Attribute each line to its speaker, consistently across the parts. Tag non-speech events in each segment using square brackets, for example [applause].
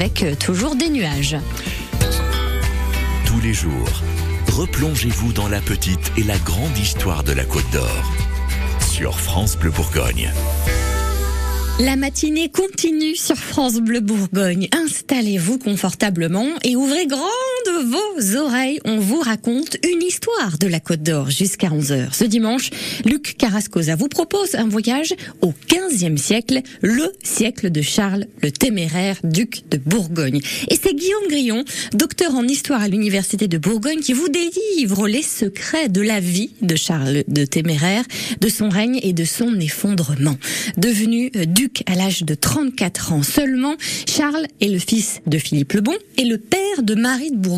Speaker 1: avec euh, toujours des nuages.
Speaker 2: Tous les jours, replongez-vous dans la petite et la grande histoire de la Côte d'Or sur France Bleu Bourgogne.
Speaker 1: La matinée continue sur France Bleu Bourgogne. Installez-vous confortablement et ouvrez grandes vos oreilles. On vous raconte une histoire de la Côte d'Or jusqu'à 11h. Ce dimanche, Luc Carrascosa vous propose un voyage au 15e siècle, le siècle de Charles le Téméraire, duc de Bourgogne. Et c'est Guillaume Grillon, docteur en histoire à l'Université de Bourgogne, qui vous délivre les secrets de la vie de Charles de Téméraire, de son règne et de son effondrement. Devenu euh, duc à l'âge de 34 ans seulement, Charles est le fils de Philippe le Bon et le père de Marie de Bourgogne.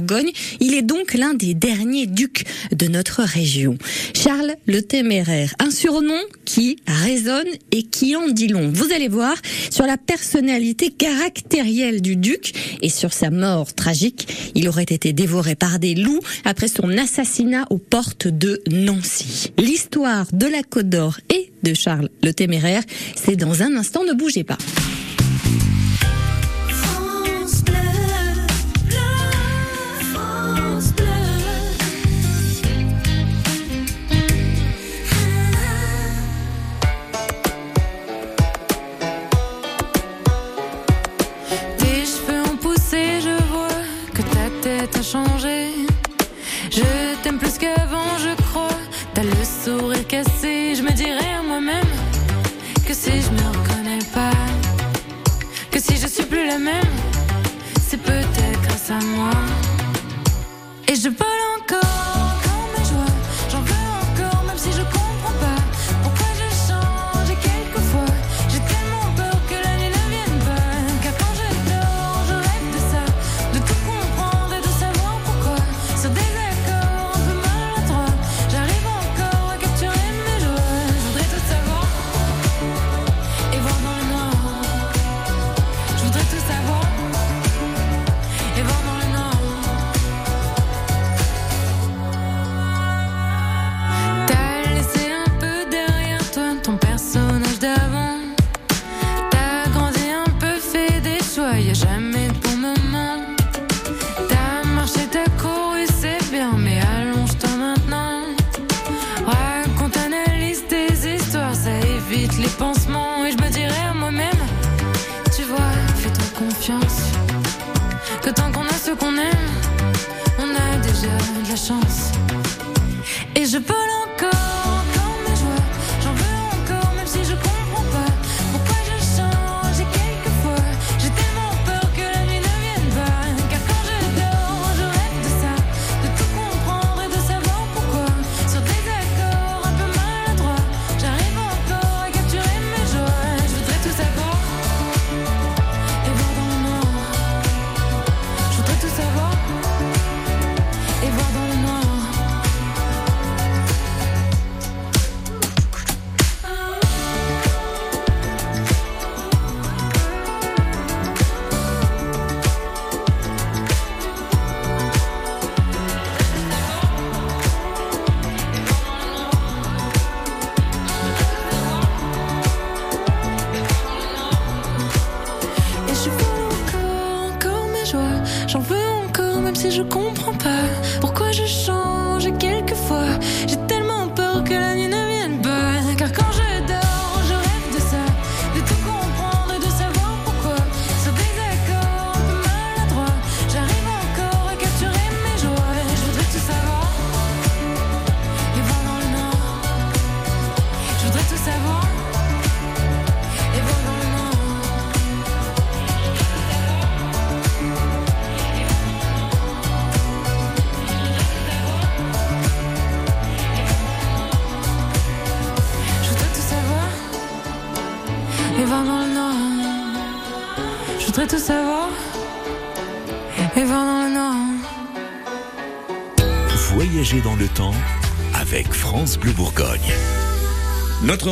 Speaker 1: Il est donc l'un des derniers ducs de notre région. Charles le Téméraire, un surnom qui résonne et qui en dit long. Vous allez voir sur la personnalité caractérielle du duc et sur sa mort tragique. Il aurait été dévoré par des loups après son assassinat aux portes de Nancy. L'histoire de la Côte d'Or et de Charles le Téméraire, c'est dans un instant, ne bougez pas.
Speaker 3: C'est peut-être grâce.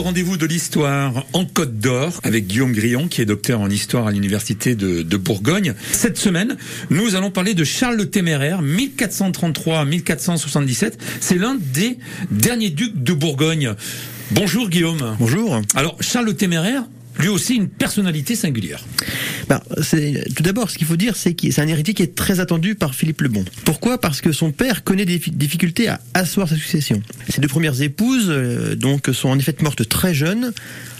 Speaker 4: Rendez-vous de l'histoire en Côte d'Or avec Guillaume Grillon, qui est docteur en histoire à l'université de, de Bourgogne. Cette semaine, nous allons parler de Charles le Téméraire, 1433-1477. C'est l'un des derniers ducs de Bourgogne. Bonjour Guillaume.
Speaker 5: Bonjour.
Speaker 4: Alors Charles le Téméraire, lui aussi une personnalité singulière.
Speaker 5: C'est- tout d'abord, ce qu'il faut dire, c'est que c'est un héritier qui est très attendu par Philippe le Bon. Pourquoi? Parce que son père connaît des fi- difficultés à asseoir sa succession. Ses deux premières épouses, euh, donc, sont en effet mortes très jeunes,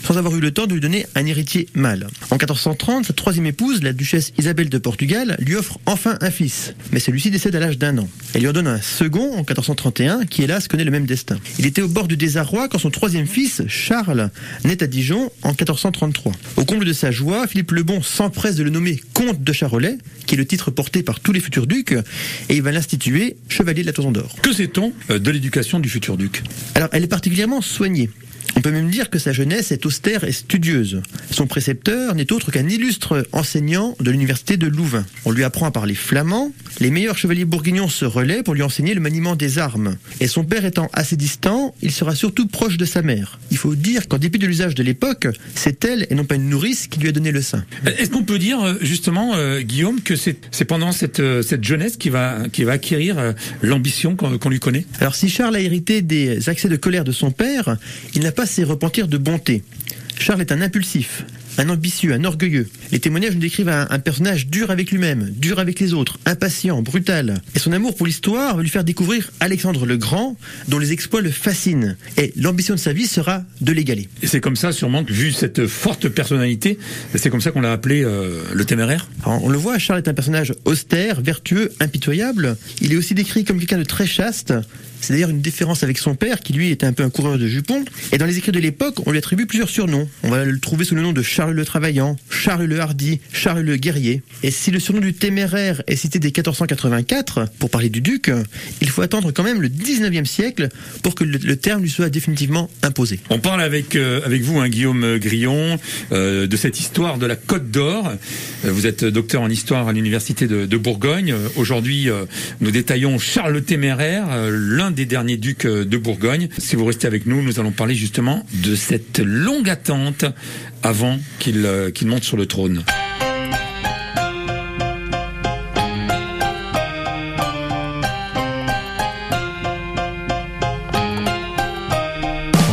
Speaker 5: sans avoir eu le temps de lui donner un héritier mâle. En 1430, sa troisième épouse, la duchesse Isabelle de Portugal, lui offre enfin un fils. Mais celui-ci décède à l'âge d'un an. Elle lui en donne un second en 1431, qui hélas connaît le même destin. Il était au bord du désarroi quand son troisième fils, Charles, naît à Dijon en 1433. Au comble de sa joie, Philippe le Bon s'empresse de le nommer comte de Charolais, qui est le titre porté par tous les futurs ducs, et il va l'instituer chevalier de la Toison d'Or.
Speaker 4: Que sait-on euh, de l'éducation du futur duc?
Speaker 5: Alors, elle est particulièrement soignée. On peut même dire que sa jeunesse est austère et studieuse. Son précepteur n'est autre qu'un illustre enseignant de l'université de Louvain. On lui apprend à parler flamand. Les meilleurs chevaliers bourguignons se relaient pour lui enseigner le maniement des armes. Et son père étant assez distant, il sera surtout proche de sa mère. Il faut dire qu'en dépit de l'usage de l'époque, c'est elle et non pas une nourrice qui lui a donné le sein.
Speaker 4: Est-ce qu'on peut dire euh, justement, euh, Guillaume, que c'est pendant cette, euh, cette jeunesse qui va, qui va acquérir euh, l'ambition qu'on lui connaît?
Speaker 5: Alors si Charles a hérité des accès de colère de son père, il n'a pas ses repentirs de bonté. Charles est un impulsif, un ambitieux, un orgueilleux. Les témoignages nous décrivent un, un personnage dur avec lui-même, dur avec les autres, impatient, brutal. Et son amour pour l'histoire va lui faire découvrir Alexandre le Grand, dont les exploits le fascinent. Et l'ambition de sa vie sera de l'égaler.
Speaker 4: Et c'est comme ça, sûrement, que vu cette forte personnalité, c'est comme ça qu'on l'a appelé euh, le téméraire
Speaker 5: Alors, on le voit, Charles est un personnage austère, vertueux, impitoyable. Il est aussi décrit comme quelqu'un de très chaste. C'est d'ailleurs une différence avec son père, qui lui était un peu un coureur de jupons. Et dans les écrits de l'époque, on lui attribue plusieurs surnoms. On va le trouver sous le nom de Charles le Travaillant, Charles le Hardi, Charles le Guerrier. Et si le surnom du téméraire est cité dès 1484, pour parler du duc, il faut attendre quand même le 19e siècle pour que le, terme lui soit définitivement imposé.
Speaker 4: On parle avec euh, avec vous, hein, Guillaume Grillon, euh, de cette histoire de la Côte d'Or. Euh, Vous êtes docteur en histoire à l'université de, Bourgogne. Aujourd'hui, nous détaillons Charles le Téméraire, euh, des derniers ducs euh, de Bourgogne. Si vous restez avec nous, nous allons parler justement de cette longue attente avant qu'il euh, qu'il monte sur le trône.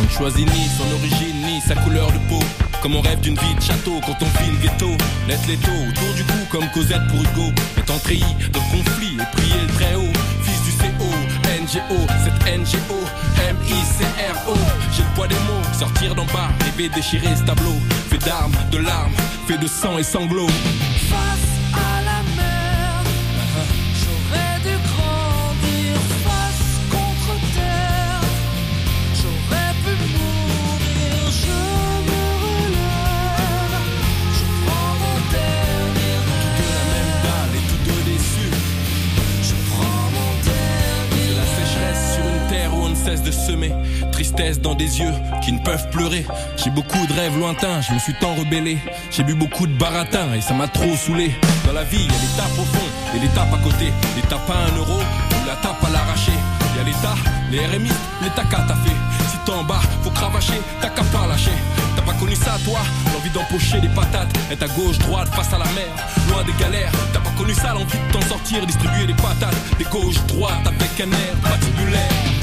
Speaker 6: On choisit ni son origine ni sa couleur de peau. Comme on rêve d'une vie de château quand on vit le ghetto. Net l'étau autour du cou comme Cosette pour Hugo. Étant treillis dans conflit et prier le très haut. NGO, cette NGO, M-I-C-R-O. J'ai le poids des mots, sortir d'en bas, rêver déchirer ce tableau. Fait d'armes, de larmes, fait de sang et sanglots. Cesse de semer. Tristesse dans des yeux qui ne peuvent pleurer. J'ai beaucoup de rêves lointains, je me suis tant rebellé. J'ai bu beaucoup de baratin et ça m'a trop saoulé. Dans la vie, il y a l'étape au fond et l'étape à côté. L'étape à un euro ou la tape à l'arraché. Il y a l'État, les RMI, l'État qu'a t'as fait. Si t'es en bas, faut cravacher, t'as qu'à pas lâcher. T'as pas connu ça, toi L'envie d'empocher des patates, être à gauche, droite, face à la mer, loin des galères. T'as pas connu ça, l'envie de t'en sortir, distribuer des patates, des gauches, droites, avec un air patibulaire.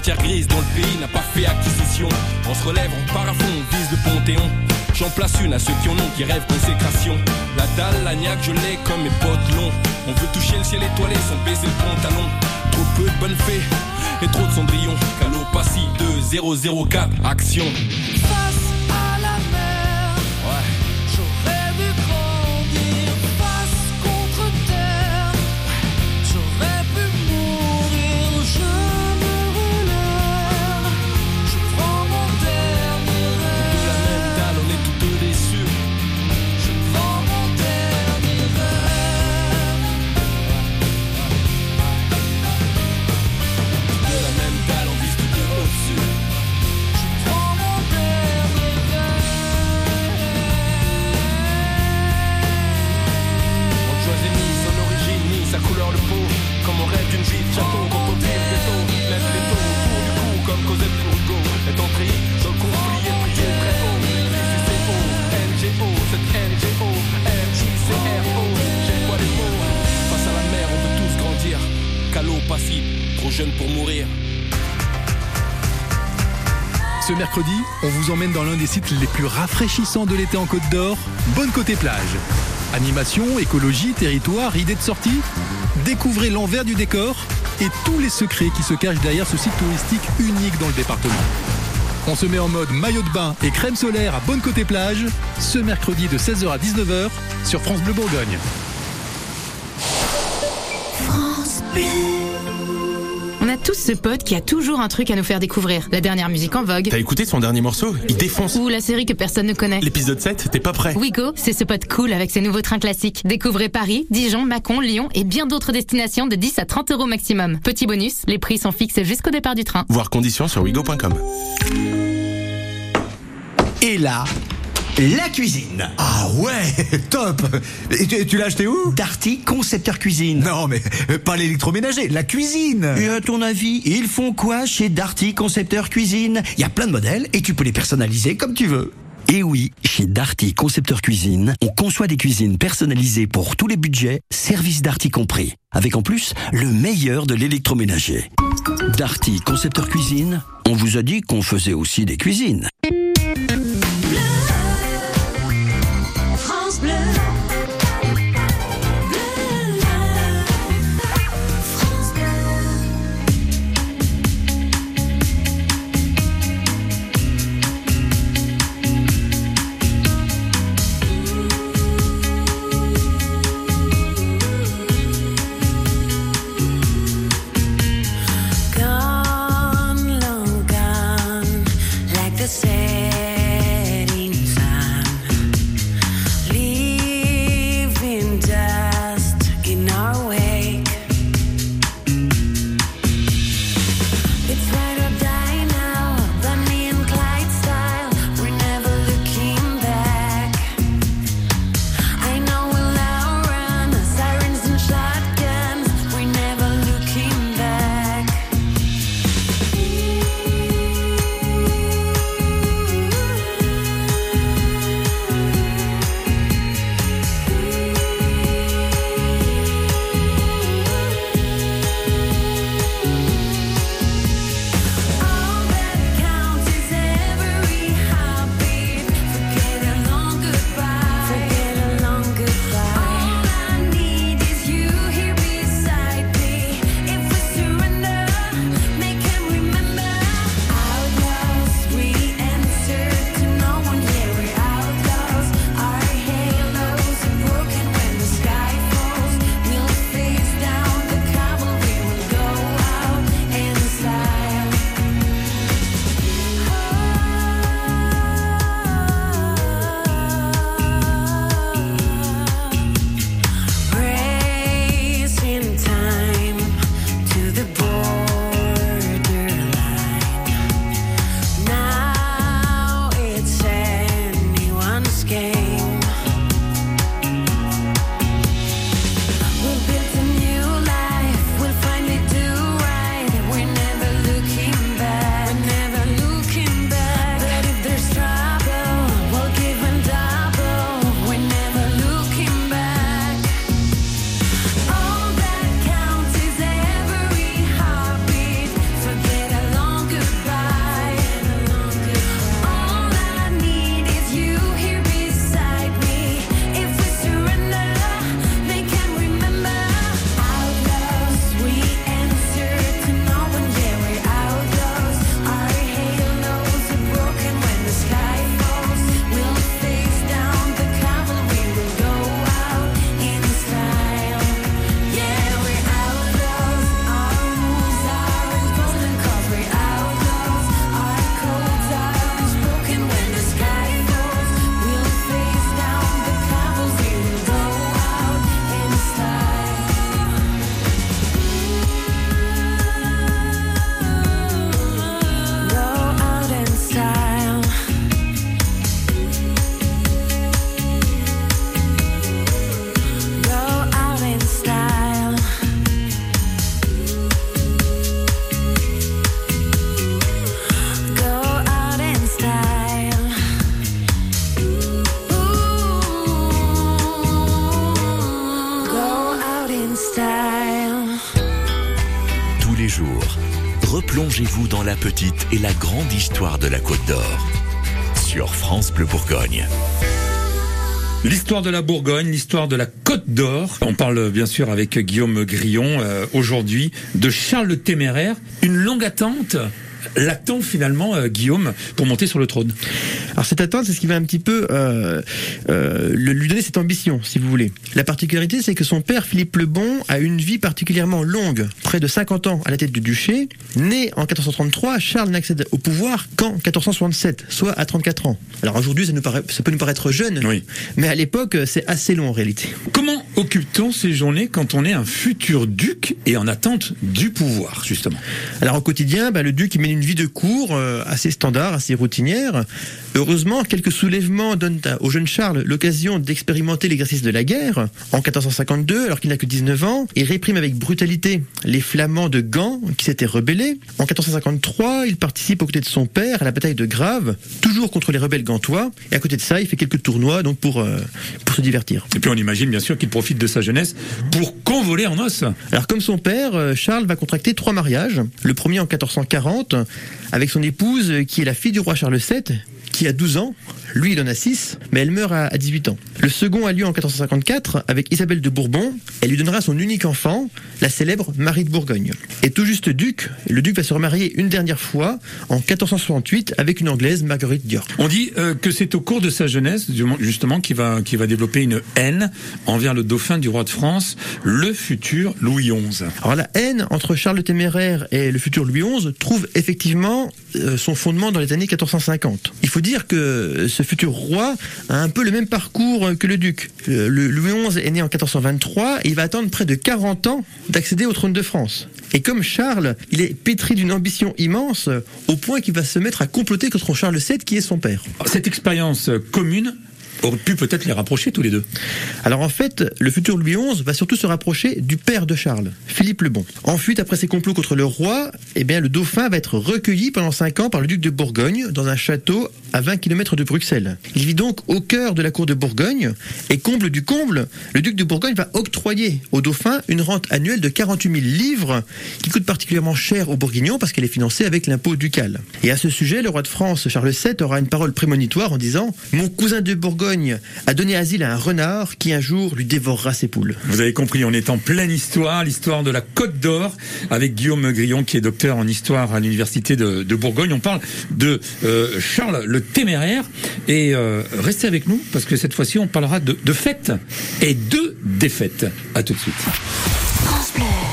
Speaker 6: Matière grise dont le pays n'a pas fait acquisition. On se relève, on part à fond, on vise le panthéon. J'en place une à ceux qui en ont, qui rêvent consécration. La dalle, la niaque, je l'ai comme mes potes longs. On veut toucher le ciel étoilé sans baiser le pantalon. Trop peu de bonnes fées et trop de cendrillon. Calopassie 2004, action.
Speaker 3: Face trop jeune pour mourir.
Speaker 7: Ce mercredi, on vous emmène dans l'un des sites les plus rafraîchissants de l'été en Côte d'Or, Bonne Côté Plage. Animation, écologie, territoire, idées de sortie Découvrez l'envers du décor et tous les secrets qui se cachent derrière ce site touristique unique dans le département. On se met en mode maillot de bain et crème solaire à Bonne Côté Plage ce mercredi de 16h à 19h sur France Bleu Bourgogne.
Speaker 8: France Bleu a tous ce pote qui a toujours un truc à nous faire découvrir. La dernière musique en vogue.
Speaker 9: T'as écouté son dernier morceau? Il défonce.
Speaker 8: Ou la série que personne ne connaît.
Speaker 9: L'épisode 7, t'es pas prêt
Speaker 8: Wigo, c'est ce pote cool avec ses nouveaux trains classiques. Découvrez Paris, Dijon, Mâcon, Lyon et bien d'autres destinations de 10 à 30 euros maximum. Petit bonus, les prix sont fixes jusqu'au départ du train.
Speaker 9: Voir conditions sur wigo.com.
Speaker 10: Et là, la cuisine.
Speaker 11: Ah ouais, [laughs] top Et tu, tu l'as acheté où?
Speaker 10: Darty Concepteur Cuisine.
Speaker 11: Non mais euh, pas l'électroménager, la cuisine
Speaker 10: Et à ton avis, ils font quoi chez Darty Concepteur Cuisine? Il y a plein de modèles et tu peux les personnaliser comme tu veux. Et oui, chez Darty Concepteur Cuisine, on conçoit des cuisines personnalisées pour tous les budgets, service Darty compris. Avec en plus le meilleur de l'électroménager. Darty Concepteur Cuisine, on vous a dit qu'on faisait aussi des cuisines.
Speaker 2: Grande de la Côte d'Or. Sur France Bleu Bourgogne.
Speaker 4: L'histoire de la Bourgogne, l'histoire de la Côte d'Or. On parle bien sûr avec Guillaume Grillon euh, aujourd'hui de Charles le Téméraire. Une longue attente l'attend finalement euh, Guillaume pour monter sur le trône
Speaker 5: Alors cette attente, c'est ce qui va un petit peu euh, euh, lui donner cette ambition, si vous voulez. La particularité, c'est que son père, Philippe le Bon, a une vie particulièrement longue, près de 50 ans à la tête du duché. Né en 1433, Charles n'accède au pouvoir qu'en 1467, soit à 34 ans. Alors aujourd'hui, ça, nous paraît- ça peut nous paraître jeune, mais à l'époque, c'est assez long en réalité.
Speaker 4: Comment occupe-t-on ces journées quand on est un futur duc et en attente du pouvoir, justement?
Speaker 5: Alors au quotidien, bah, le duc il mène une vie de cour euh, assez standard, assez routinière. Heureusement, quelques soulèvements donnent à- au jeune Charles l'occasion d'expérimenter l'exercice de la guerre. En 1452, alors qu'il n'a que 19 ans, il réprime avec brutalité les Flamands de Gand qui s'étaient rebellés. En 1453, il participe aux côtés de son père à la bataille de Grave, toujours contre les rebelles gantois. Et à côté de ça, il fait quelques tournois donc pour, euh, pour se divertir.
Speaker 4: Et puis on imagine bien sûr qu'il profite de sa jeunesse pour convoler en os.
Speaker 5: Alors comme son père, euh, Charles va contracter trois mariages. Le premier en 1440 avec son épouse euh, qui est la fille du roi Charles VII qui a 12 ans. Lui, il en a 6, mais elle meurt à à 18 ans. Le second a lieu en 1454 avec Isabelle de Bourbon. Elle lui donnera son unique enfant, la célèbre Marie de Bourgogne. Et tout juste duc, le duc va se remarier une dernière fois en 1468 avec une anglaise, Marguerite Dior.
Speaker 4: On dit euh, que c'est au cours de sa jeunesse, justement, qu'il va, qu'il va développer une haine envers le dauphin du roi de France, le futur Louis XI.
Speaker 5: Alors la haine entre Charles le Téméraire et le futur Louis XI trouve effectivement euh, son fondement dans les années 1450. Il faut dire que ce futur roi a un peu le même parcours euh, que le duc. Euh, Le Louis XI est né en 1423 et il va attendre près de 40 ans d'accéder au trône de France. Et comme Charles, il est pétri d'une ambition immense au point qu'il va se mettre à comploter contre Charles VII qui est son père.
Speaker 4: Cette expérience commune aurait pu peut-être les rapprocher tous les deux.
Speaker 5: Alors en fait, le futur Louis XI va surtout se rapprocher du père de Charles, Philippe le Bon. En fuite après ses complots contre le roi, eh bien le dauphin va être recueilli pendant 5 ans par le duc de Bourgogne dans un château à 20 km de Bruxelles. Il vit donc au cœur de la cour de Bourgogne et comble du comble, le duc de Bourgogne va octroyer au dauphin une rente annuelle de 48 000 livres qui coûte particulièrement cher aux Bourguignons parce qu'elle est financée avec l'impôt ducal. Et à ce sujet, le roi de France, Charles VII, aura une parole prémonitoire en disant « Mon cousin de Bourgogne a donné asile à un renard qui un jour lui dévorera ses poules.
Speaker 4: Vous avez compris, on est en pleine histoire, l'histoire de la Côte d'Or, avec Guillaume Grillon, qui est docteur en histoire à l'université de, de Bourgogne. On parle de euh, Charles le Téméraire. Et euh, restez avec nous, parce que cette fois-ci, on parlera de, de fêtes et de défaites. À tout de suite.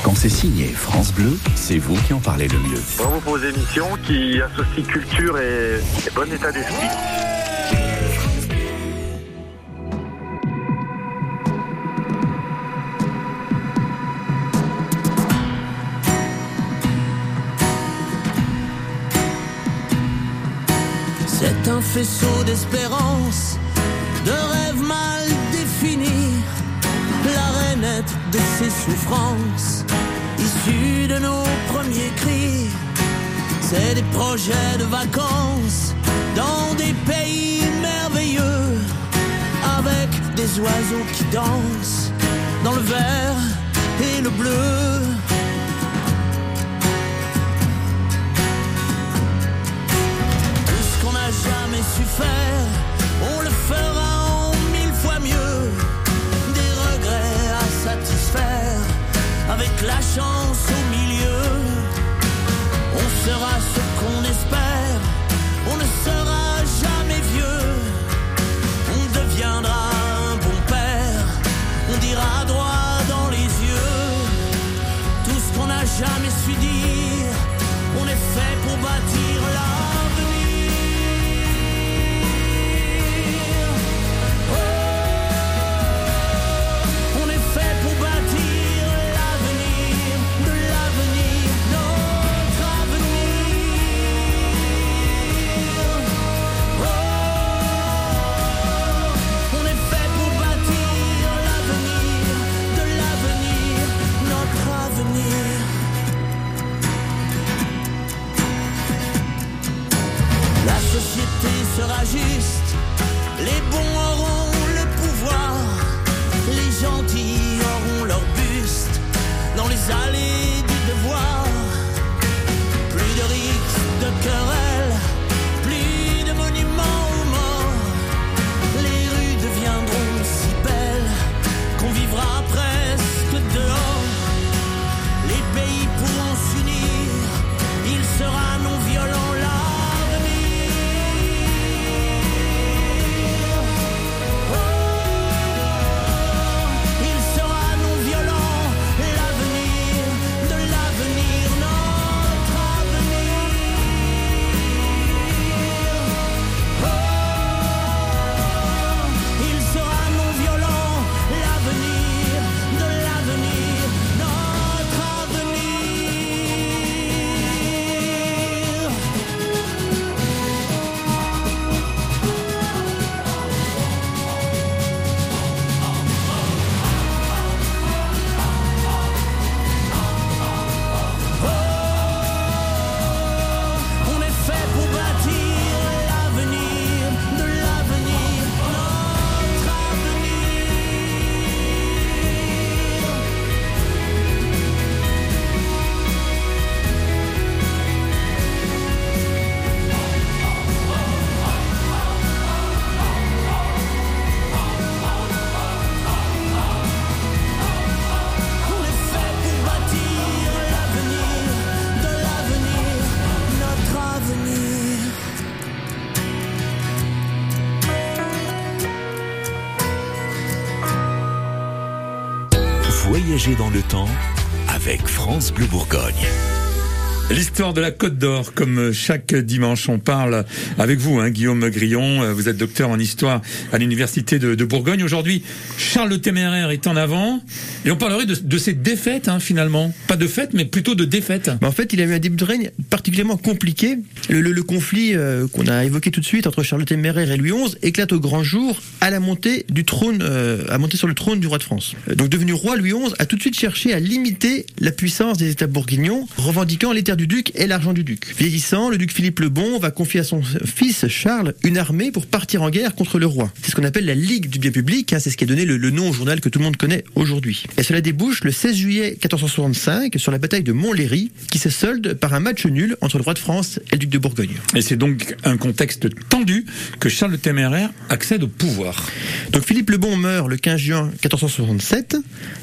Speaker 2: Quand c'est signé France Bleu, c'est vous qui en parlez le mieux.
Speaker 12: Bravo pour vos émissions qui associent culture et, et bon état d'esprit.
Speaker 13: C'est un faisceau d'espérance, de rêves mal définis, la rainette de ses souffrances, issue de nos premiers cris. C'est des projets de vacances dans des pays merveilleux, avec des oiseaux qui dansent dans le vert et le bleu. Chance paysagistes, les bons auront le pouvoir, les gentils auront leur
Speaker 2: buste dans les
Speaker 4: allées. De la Côte d'Or, comme chaque dimanche, on parle avec vous, hein, Guillaume Grillon. Euh, Vous êtes docteur en histoire à l'université de, Bourgogne. Aujourd'hui, Charles le Téméraire est en avant, et on parlerait de, ses défaites hein, finalement. Pas de fêtes, mais plutôt de défaites.
Speaker 5: En fait, il a eu un début de règne particulièrement compliqué. Le, conflit euh, qu'on a évoqué tout de suite entre Charles le Téméraire et Louis XI éclate au grand jour à la montée du trône, euh, à monter sur le trône du roi de France. Euh, Donc devenu roi, Louis XI a tout de suite cherché à limiter la puissance des États bourguignons, revendiquant les terres du duc et l'argent du duc. Vieillissant, le duc Philippe le Bon va confier à son fils Charles une armée pour partir en guerre contre le roi. C'est ce qu'on appelle la Ligue du bien public, hein, c'est ce qui a donné le, le nom au journal que tout le monde connaît aujourd'hui. Et cela débouche le 16 juillet 1465 sur la bataille de Montlhéry, qui se solde par un match nul entre le roi de France et le duc de Bourgogne.
Speaker 4: Et c'est donc un contexte tendu que Charles le Téméraire accède au pouvoir.
Speaker 5: Donc Philippe le Bon meurt le 15 juin 1467.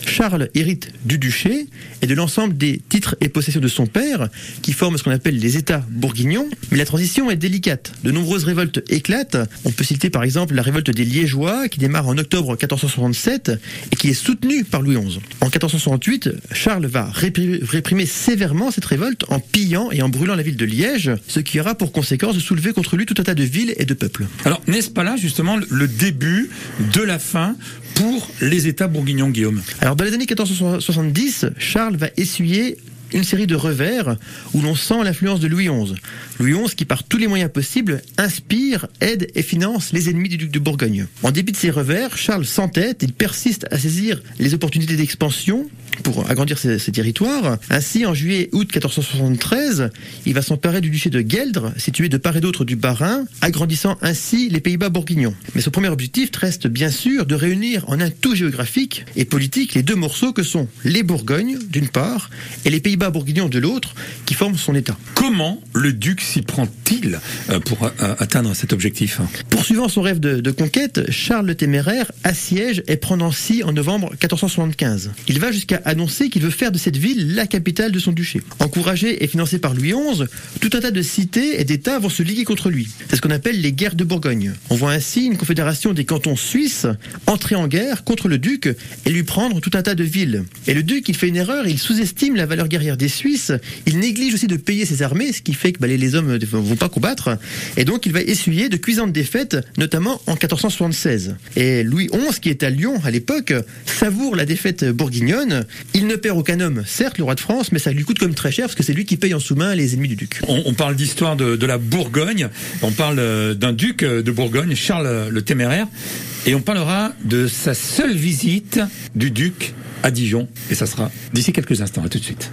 Speaker 5: Charles hérite du duché et de l'ensemble des titres et possessions de son père, qui forment ce qu'on appelle les États bourguignons. Mais la transition est délicate. De nombreuses révoltes éclatent. On peut citer par exemple la révolte des Liégeois, qui démarre en octobre 1467 et qui est soutenue par Louis XI. En 1468, Charles va répri- réprimer sévèrement cette révolte en pillant et en brûlant la ville de Liège, ce qui aura pour conséquence de soulever contre lui tout un tas de villes et de peuples.
Speaker 4: Alors, n'est-ce pas là justement le- le début de la fin pour les États bourguignons, Guillaume?
Speaker 5: Alors, dans les années 1470, Charles va essuyer une série de revers où l'on sent l'influence de Louis XI. Louis XI qui, par tous les moyens possibles, inspire, aide et finance les ennemis du duc de Bourgogne. En dépit de ces revers, Charles s'entête, il persiste à saisir les opportunités d'expansion pour agrandir ses, territoires. Ainsi, en juillet-août 1473, il va s'emparer du duché de Gueldre, situé de part et d'autre du Bas-Rhin, agrandissant ainsi les Pays-Bas bourguignons. Mais son premier objectif reste bien sûr de réunir en un tout géographique et politique les deux morceaux que sont les Bourgognes, d'une part, et les Pays-Bas bourguignons de l'autre, qui forment son État.
Speaker 4: Comment le duc s'y prend-il euh, pour euh, atteindre cet objectif?
Speaker 5: Poursuivant son rêve de, de conquête, Charles le Téméraire assiège et prend Nancy en novembre 1475. Il va jusqu'à annoncer qu'il veut faire de cette ville la capitale de son duché. Encouragé et financé par Louis XI, tout un tas de cités et d'États vont se liguer contre lui. C'est ce qu'on appelle les guerres de Bourgogne. On voit ainsi une confédération des cantons suisses entrer en guerre contre le duc et lui prendre tout un tas de villes. Et le duc, il fait une erreur, il sous-estime la valeur guerrière des Suisses, il néglige aussi de payer ses armées, ce qui fait que bah, les, hommes ne vont pas combattre, et donc il va essuyer de cuisantes défaites, notamment en 1476. Et Louis XI, qui est à Lyon à l'époque, savoure la défaite bourguignonne. Il ne perd aucun homme, certes, le roi de France, mais ça lui coûte comme très cher parce que c'est lui qui paye en sous-main les ennemis du duc.
Speaker 4: On, on parle d'histoire de, de la Bourgogne, on parle euh, d'un duc euh, de Bourgogne, Charles euh, le Téméraire, et on parlera de sa seule visite du duc à Dijon, et ça sera d'ici quelques instants. À tout de suite.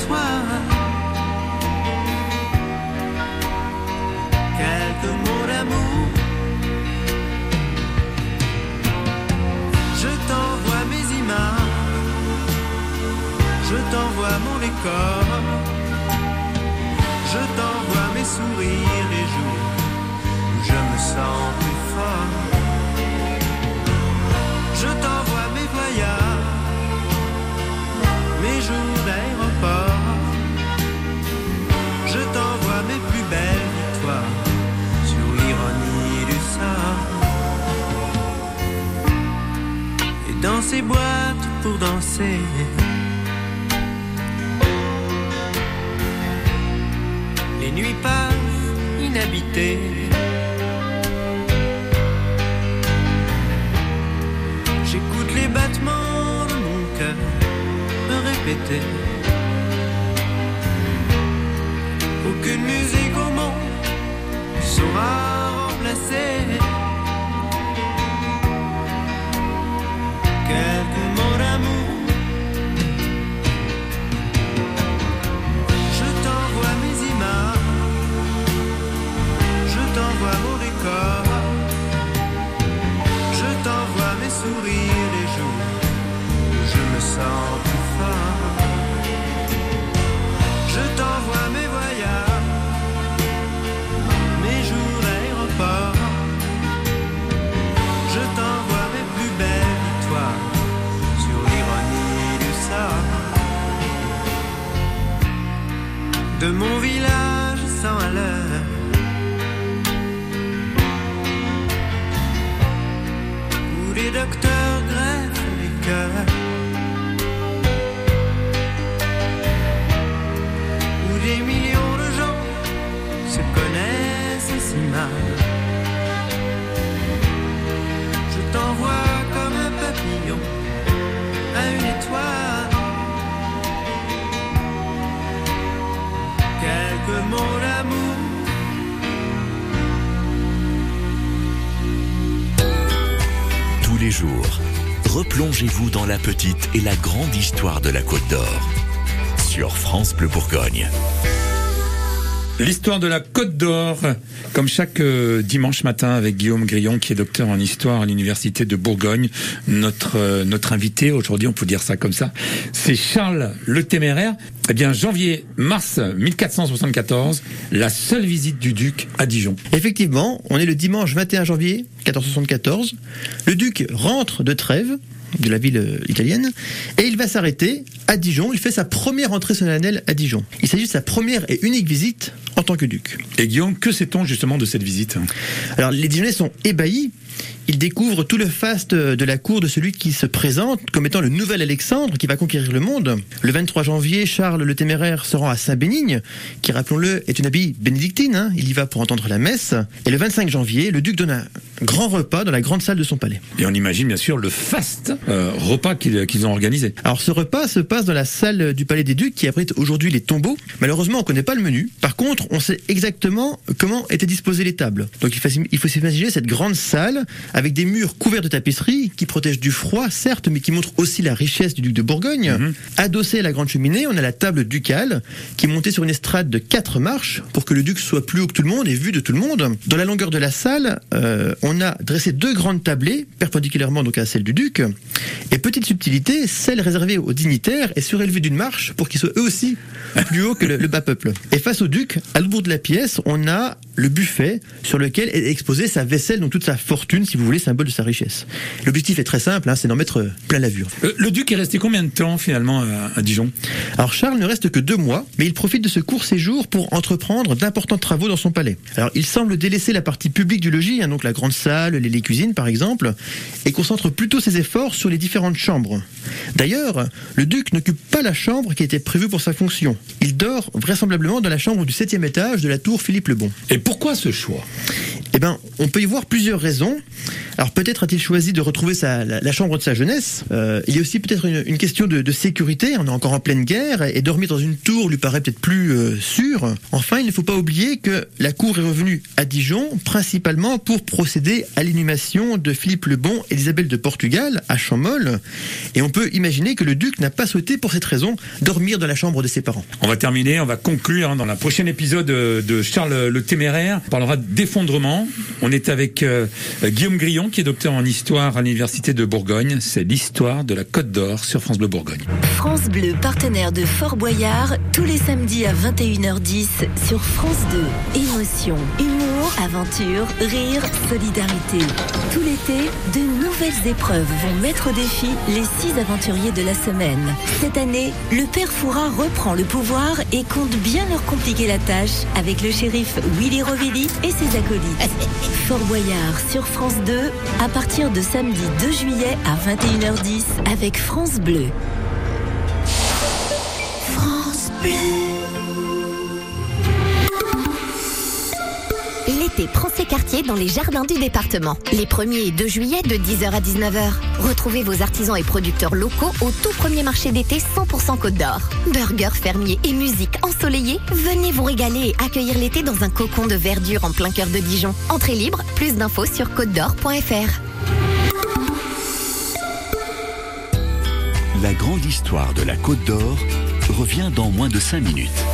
Speaker 13: Étoile. Quelques mots d'amour. Je t'envoie mes images. Je t'envoie mon décor. Je t'envoie mes sourires les jours je me sens plus fort. Je t'envoie mes voyages, mes jours d'aéroport. Dans ces boîtes
Speaker 14: pour danser. Les nuits passent inhabitées. J'écoute les battements de mon cœur me répéter. Aucune musique au monde saura remplacer
Speaker 2: petite et la grande histoire de la Côte d'Or. Sur France Bleu Bourgogne.
Speaker 4: L'histoire de la Côte d'Or, comme chaque euh, dimanche matin avec Guillaume Grillon, qui est docteur en histoire à l'université de Bourgogne. Notre euh, notre invité aujourd'hui, on peut dire ça comme ça, c'est Charles le Téméraire. Eh bien, janvier-mars 1474, la seule visite du duc à Dijon.
Speaker 5: Effectivement, on est le dimanche 21 janvier 1474. Le duc rentre de Trèves, de la ville euh, italienne, et il va s'arrêter à Dijon. Il fait sa première entrée solennelle à Dijon. Il s'agit de sa première et unique visite en tant que duc.
Speaker 4: Et Guillaume, que sait-on justement de cette visite?
Speaker 5: Alors, les Dijonnais sont ébahis. Ils découvrent tout le faste de la cour de celui qui se présente comme étant le nouvel Alexandre qui va conquérir le monde. Le 23 janvier, Charles le Téméraire se rend à Saint-Bénigne, qui, rappelons-le, est une abbaye bénédictine. hein. Il y va pour entendre la messe. Et le 25 janvier, le duc donne un grand repas dans la grande salle de son palais.
Speaker 4: Et on imagine bien sûr le faste euh, repas qu'ils qu'ils ont organisé.
Speaker 5: Alors ce repas se passe dans la salle du Palais des Ducs qui abrite aujourd'hui les tombeaux. Malheureusement, on ne connaît pas le menu. Par contre, on sait exactement comment étaient disposées les tables. Donc il faut, il faut s'imaginer cette grande salle avec des murs couverts de tapisserie qui protègent du froid, certes, mais qui montrent aussi la richesse du duc de Bourgogne. Adossé à la grande cheminée, on a la table ducale qui est montée sur une estrade de quatre marches pour que le duc soit plus haut que tout le monde et vu de tout le monde. Dans la longueur de la salle, euh, on a dressé deux grandes tablées perpendiculairement donc à celle du duc. Et petite subtilité, celle réservée aux dignitaires est surélevée d'une marche pour qu'ils soient eux aussi plus haut que le, le bas peuple. Et face au duc, à l'autre bout de la pièce, on a le buffet sur lequel est exposée sa vaisselle, donc toute sa fortune, si vous voulez, symbole de sa richesse. L'objectif est très simple, hein, c'est d'en mettre euh, plein la vue.
Speaker 4: Euh, le duc est resté combien de temps finalement à, à Dijon?
Speaker 5: Alors Charles ne reste que deux mois, mais il profite de ce court séjour pour entreprendre d'importants travaux dans son palais. Alors il semble délaisser la partie publique du logis, hein, donc la grande salle, les, les cuisines par exemple, et concentre plutôt ses efforts sur les différentes chambres. D'ailleurs, le duc n'occupe pas la chambre qui était prévue pour sa fonction. Il dort vraisemblablement dans la chambre du septième étage de la tour Philippe le Bon.
Speaker 4: Et pourquoi ce choix?
Speaker 5: Eh ben, on peut y voir plusieurs raisons. Alors peut-être a-t-il choisi de retrouver la, chambre de sa jeunesse. Euh, il y a aussi peut-être une, question de, sécurité. On est encore en pleine guerre et dormir dans une tour lui paraît peut-être plus euh, sûr. Enfin, il ne faut pas oublier que la cour est revenue à Dijon principalement pour procéder à l'inhumation de Philippe le Bon et d'Isabelle de Portugal à Champmol. Et on peut imaginer que le duc n'a pas souhaité pour cette raison dormir dans la chambre de ses parents.
Speaker 4: On va terminer, on va conclure hein, dans la prochaine épisode de Charles le Téméraire. On parlera d'effondrement. On est avec euh, Guillaume Grillon, qui est docteur en histoire à l'université de Bourgogne. C'est l'histoire de la Côte d'Or sur France Bleu Bourgogne.
Speaker 15: France Bleu, partenaire de Fort Boyard, tous les samedis à 21h10 sur France 2. Émotion, humour Aventure, rire, solidarité. Tout l'été, de nouvelles épreuves vont mettre au défi les six aventuriers de la semaine. Cette année, le père Foura reprend le pouvoir et compte bien leur compliquer la tâche avec le shérif Willy Rovelli et ses acolytes. [laughs] Fort Boyard sur France 2 à partir de samedi 2 juillet à 21h10 avec France Bleu. France Bleu.
Speaker 16: l'été prend quartiers dans les jardins du département. Les 1er et 2 juillet de 10h à 19h. Retrouvez vos artisans et producteurs locaux au tout premier marché d'été 100% Côte d'Or. Burgers, fermiers et musique ensoleillée, venez vous régaler et accueillir l'été dans un cocon de verdure en plein cœur de Dijon. Entrée libre, plus d'infos sur côte d'Or.fr.
Speaker 2: La grande histoire de la Côte d'Or revient dans moins de 5 minutes.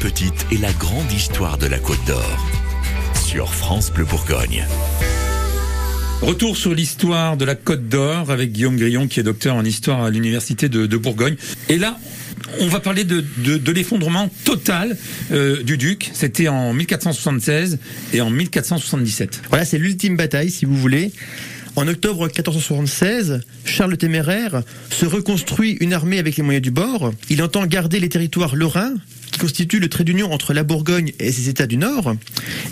Speaker 2: Petite et la grande histoire de la Côte d'Or. Sur France Bleu Bourgogne.
Speaker 4: Retour sur l'histoire de la Côte d'Or avec Guillaume Grillon qui est docteur en histoire à l'université de, de Bourgogne. Et là, on va parler de, de, de l'effondrement total euh, du duc. C'était en 1476 et en 1477.
Speaker 5: Voilà, c'est l'ultime bataille, si vous voulez. En octobre 1476, Charles le Téméraire se reconstruit une armée avec les moyens du bord. Il entend garder les territoires lorrains, qui constituent le trait d'union entre la Bourgogne et ses États du Nord.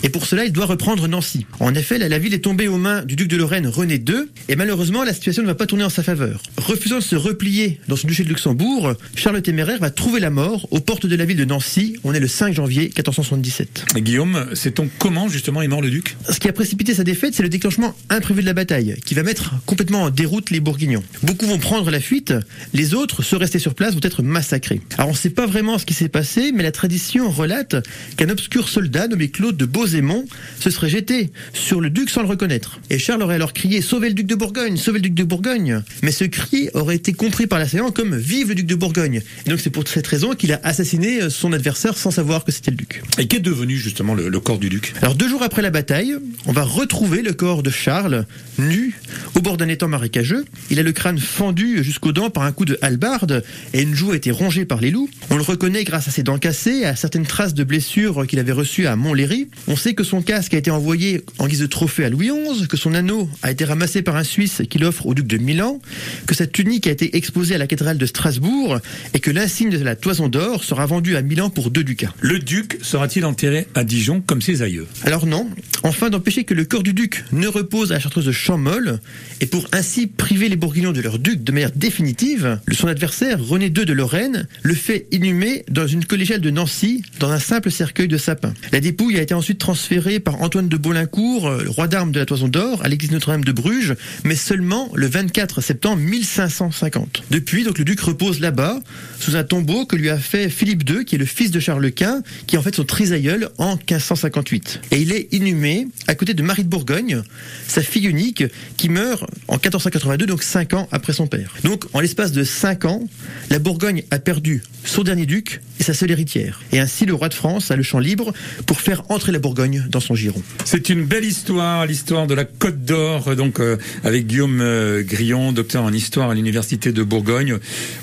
Speaker 5: Et pour cela, il doit reprendre Nancy. En effet, la, la ville est tombée aux mains du duc de Lorraine René II, et malheureusement, la situation ne va pas tourner en sa faveur. Refusant de se replier dans son duché de Luxembourg, Charles le Téméraire va trouver la mort aux portes de la ville de Nancy. On est le 5 janvier 1477.
Speaker 4: Et Guillaume, sait-on comment justement est mort le duc?
Speaker 5: Ce qui a précipité sa défaite, c'est le déclenchement imprévu de la bataille, qui va mettre complètement en déroute les Bourguignons. Beaucoup vont prendre la fuite, les autres, ceux restés sur place, vont être massacrés. Alors on ne sait pas vraiment ce qui s'est passé, mais la tradition relate qu'un obscur soldat nommé Claude de Beauzémont se serait jeté sur le duc sans le reconnaître. Et Charles aurait alors crié « Sauvez le duc de Bourgogne Sauvez le duc de Bourgogne !» Mais ce cri aurait été compris par l'assaillant comme « Vive le duc de Bourgogne !» Et donc c'est pour cette raison qu'il a assassiné son adversaire sans savoir que c'était le duc.
Speaker 4: Et qu'est devenu justement le, le corps du duc?
Speaker 5: Alors deux jours après la bataille, on va retrouver le corps de Charles, nu, au bord d'un étang marécageux. Il a le crâne fendu jusqu'aux dents par un coup de hallebarde et une joue a été rongée par les loups. On le reconnaît grâce à ses dents cassées et à certaines traces de blessures qu'il avait reçues à Montlhéry. On sait que son casque a été envoyé en guise de trophée à Louis XI, que son anneau a été ramassé par un Suisse qui l'offre au duc de Milan, que sa tunique a été exposée à la cathédrale de Strasbourg et que l'insigne de la toison d'or sera vendu à Milan pour deux ducats.
Speaker 4: Le duc sera-t-il enterré à Dijon comme ses aïeux?
Speaker 5: Alors non, Enfin, d'empêcher que le corps du duc ne repose à la chartreuse de Champmol, et pour ainsi priver les Bourguignons de leur duc de manière définitive, son adversaire, René II de Lorraine, le fait inhumer dans une collégiale de Nancy, dans un simple cercueil de sapin. La dépouille a été ensuite transférée par Antoine de Baudlincourt, euh, roi d'armes de la Toison d'Or, à l'église Notre-Dame de Bruges, mais seulement le 24 septembre 1550. Depuis, donc, le duc repose là-bas, sous un tombeau que lui a fait Philippe II, qui est le fils de Charles Quint, qui est en fait son trisaïeul en 1558. Et il est inhumé à côté de Marie de Bourgogne, sa fille unique, qui meurt en 1482, donc 5 ans après son père. Donc, en l'espace de 5 ans, la Bourgogne a perdu son dernier duc et sa seule héritière. Et ainsi, le roi de France a le champ libre pour faire entrer la Bourgogne dans son giron.
Speaker 4: C'est une belle histoire, l'histoire de la Côte d'Or, donc euh, avec Guillaume euh, Grillon, docteur en histoire à l'université de Bourgogne.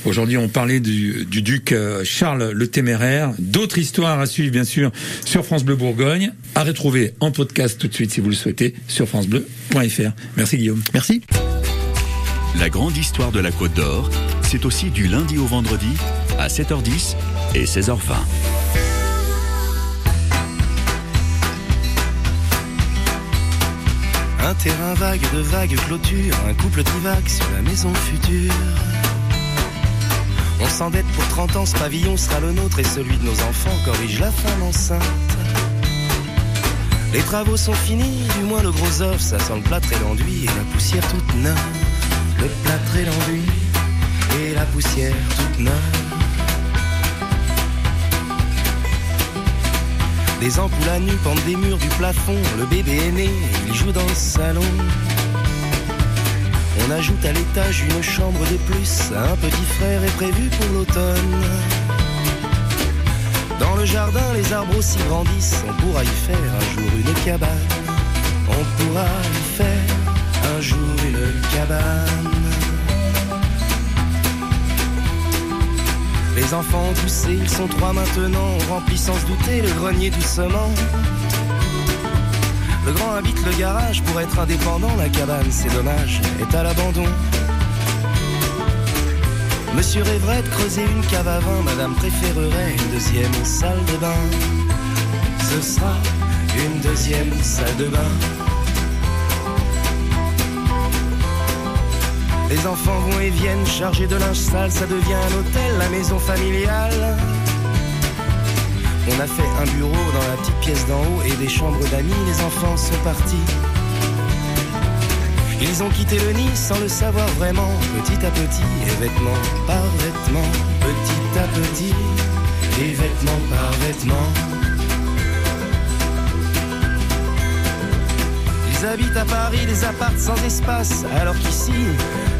Speaker 4: Aujourd'hui, on parlait du, du duc euh, Charles le Téméraire. D'autres histoires à suivre, bien sûr, sur France Bleu Bourgogne, à retrouver en podcast tout de suite si vous le souhaitez sur francebleu.fr. Merci Guillaume.
Speaker 5: Merci.
Speaker 2: La grande histoire de la Côte d'Or, c'est aussi du lundi au vendredi à 7h10 et 16h20.
Speaker 17: Un terrain vague de vagues clôtures, un couple divague sur la maison future. On s'endette pour 30 ans, ce pavillon sera le nôtre et celui de nos enfants corrige la femme enceinte. Les travaux sont finis, du moins le gros œuf, ça sent le plâtre et l'enduit et la poussière toute neuve. Le plâtre et l'enduit et la poussière toute neuve. Des ampoules à nu pendent des murs du plafond. Le bébé est né, il joue dans le salon. On ajoute à l'étage une chambre de plus. Un petit frère est prévu pour l'automne. Dans le jardin, les arbres aussi grandissent. On pourra y faire un jour une cabane. On pourra y faire un jour une cabane. Les enfants ont poussé, ils sont trois maintenant. On remplit sans se douter le grenier doucement. Le grand habite le garage pour être indépendant. La cabane, c'est dommage, est à l'abandon. Monsieur rêverait de creuser une cave à vin. Madame préférerait une deuxième salle de bain. Ce sera une deuxième salle de bain. Les enfants vont et viennent chargés de linge sale, ça devient un hôtel, la maison familiale. On a fait un bureau dans la petite pièce d'en haut et des chambres d'amis, les enfants sont partis. Ils ont quitté le nid sans le savoir vraiment, petit à petit, et vêtement par vêtement, petit à petit, et vêtement par vêtement. Ils habitent à Paris des apparts sans espace, alors qu'ici,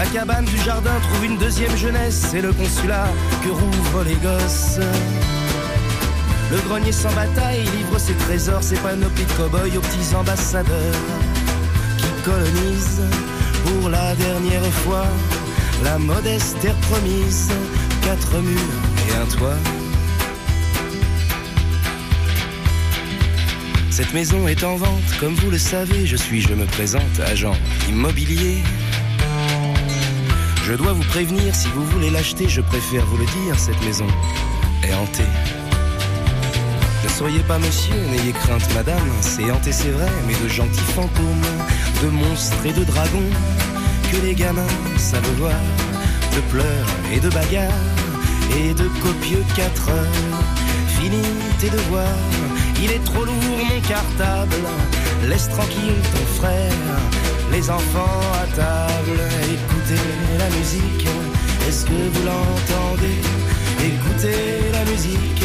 Speaker 17: La cabane du jardin trouve une deuxième jeunesse, c'est le consulat que rouvrent les gosses. Le grenier sans bataille livre ses trésors, ses panoplies de cow-boys aux petits ambassadeurs qui colonisent pour la dernière fois la modeste terre promise, quatre murs et un toit. Cette maison est en vente, comme vous le savez, je suis, je me présente, agent immobilier. Je dois vous prévenir, si vous voulez l'acheter, je préfère vous le dire, cette maison est hantée. Ne soyez pas monsieur, n'ayez crainte madame, c'est hanté c'est vrai, mais de gentils fantômes, de monstres et de dragons, que les gamins savent voir, de pleurs et de bagarres, et de copieux quatre heures. Tes il est trop lourd mon cartable, laisse tranquille ton frère, les enfants à table, écoutez la musique, est-ce que vous l'entendez? Écoutez la musique,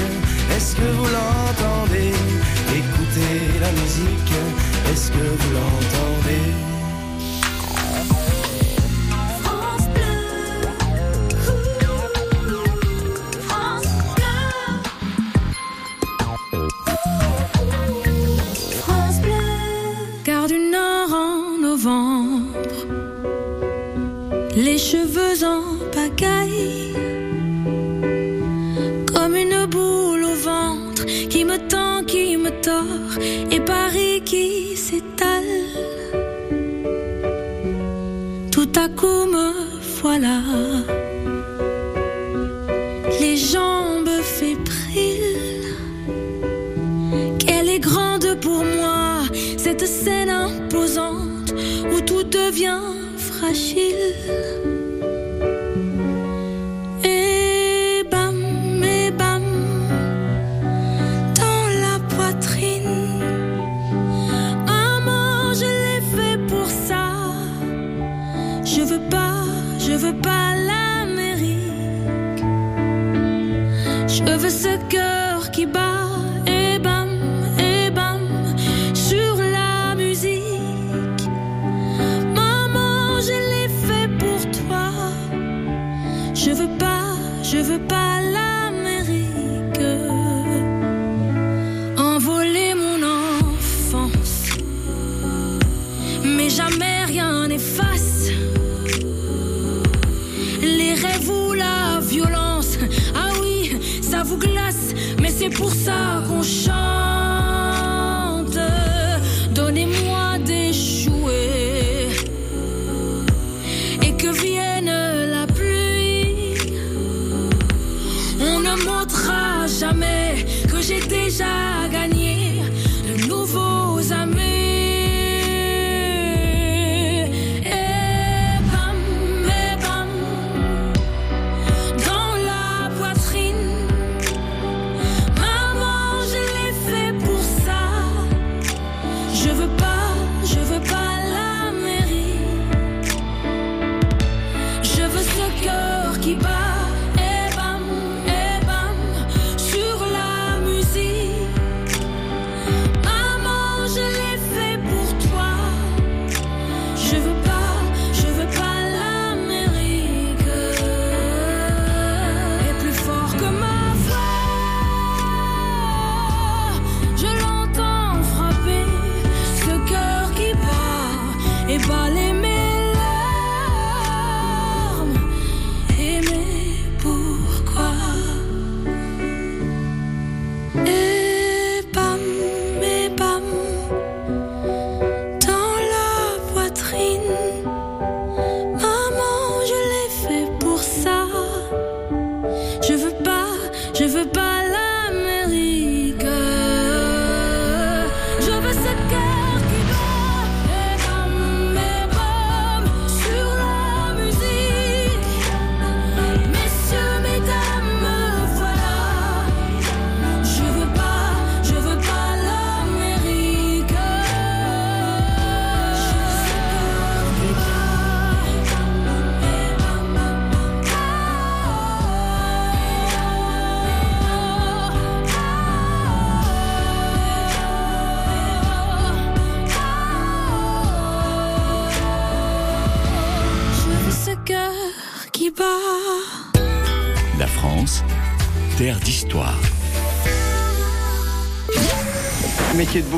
Speaker 17: est-ce que vous l'entendez? Écoutez la musique, est-ce que vous l'entendez?
Speaker 3: Je veux ce cœur qui bat. Pour ça qu'on chante.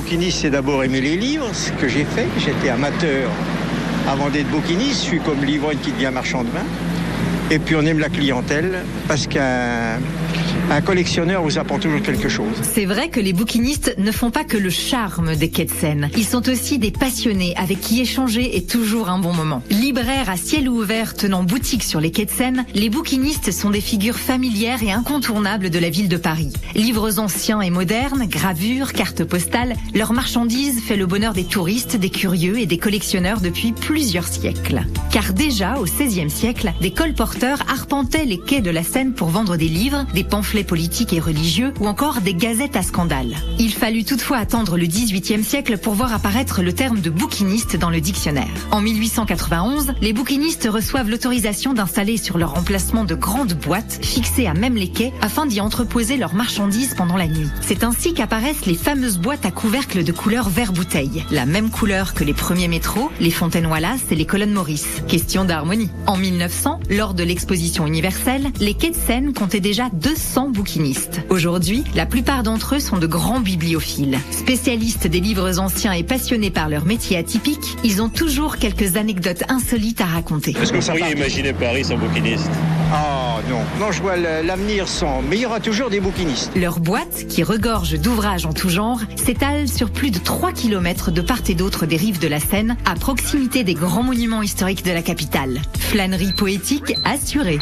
Speaker 18: Bouquiniste, c'est d'abord aimer les livres, ce que j'ai fait. J'étais amateur avant d'être bouquiniste. Je suis comme l'ivrogne qui devient marchand de vin. Et puis on aime la clientèle parce qu'un un collectionneur vous apprend toujours quelque chose.
Speaker 19: C'est vrai que les bouquinistes ne font pas que le charme des quais de Seine. Ils sont aussi des passionnés avec qui échanger est toujours un bon moment. Libraires à ciel ouvert tenant boutique sur les quais de Seine, les bouquinistes sont des figures familières et incontournables de la ville de Paris. Livres anciens et modernes, gravures, cartes postales, leur marchandise fait le bonheur des touristes, des curieux et des collectionneurs depuis plusieurs siècles. Car déjà au XVIe siècle, des colporteurs arpentaient les quais de la Seine pour vendre des livres, des pamphlets politiques et religieux ou encore des gazettes à scandale. Il fallut toutefois attendre le XVIIIe siècle pour voir apparaître le terme de bouquiniste dans le dictionnaire. En 1891, les bouquinistes reçoivent l'autorisation d'installer sur leur emplacement de grandes boîtes fixées à même les quais afin d'y entreposer leurs marchandises pendant la nuit. C'est ainsi qu'apparaissent les fameuses boîtes à couvercle de couleur vert bouteille, la même couleur que les premiers métros, les fontaines Wallace et les colonnes Maurice. Question d'harmonie. En 1900, lors de l'exposition universelle, les quais de Seine comptaient déjà 200 bouquinistes. Aujourd'hui, la plupart d'entre eux sont de grands bibliophiles. Spécialistes des livres anciens et passionnés par leur métier atypique, ils ont toujours quelques anecdotes insolites à raconter.
Speaker 12: Est-ce que vous pourriez imaginer Paris sans bouquiniste
Speaker 18: Oh, non, non, je vois l'avenir sans. Mais il y aura toujours des bouquinistes.
Speaker 14: Leur boîte, qui regorge d'ouvrages en tout genre, s'étale sur plus de 3 km de part et d'autre des rives de la Seine, à proximité des grands monuments historiques de la capitale. Flânerie poétique assurée.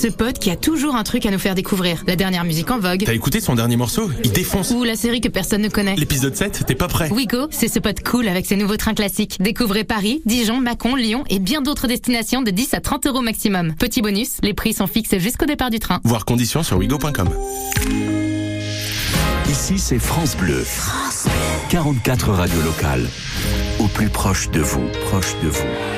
Speaker 8: Ce pote qui a toujours un truc à nous faire découvrir. La dernière musique en vogue.
Speaker 9: T'as écouté son dernier morceau? Il défonce.
Speaker 8: Ou la série que personne ne connaît.
Speaker 9: L'épisode 7, t'es pas prêt.
Speaker 8: Wigo, c'est ce pote cool avec ses nouveaux trains classiques. Découvrez Paris, Dijon, Mâcon, Lyon et bien d'autres destinations de 10 à 30 euros maximum. Petit bonus, les prix sont fixes jusqu'au départ du train.
Speaker 9: Voir conditions sur wigo.com.
Speaker 20: Ici, c'est France Bleu. 44 radios locales. Au plus proche de vous, proche de vous.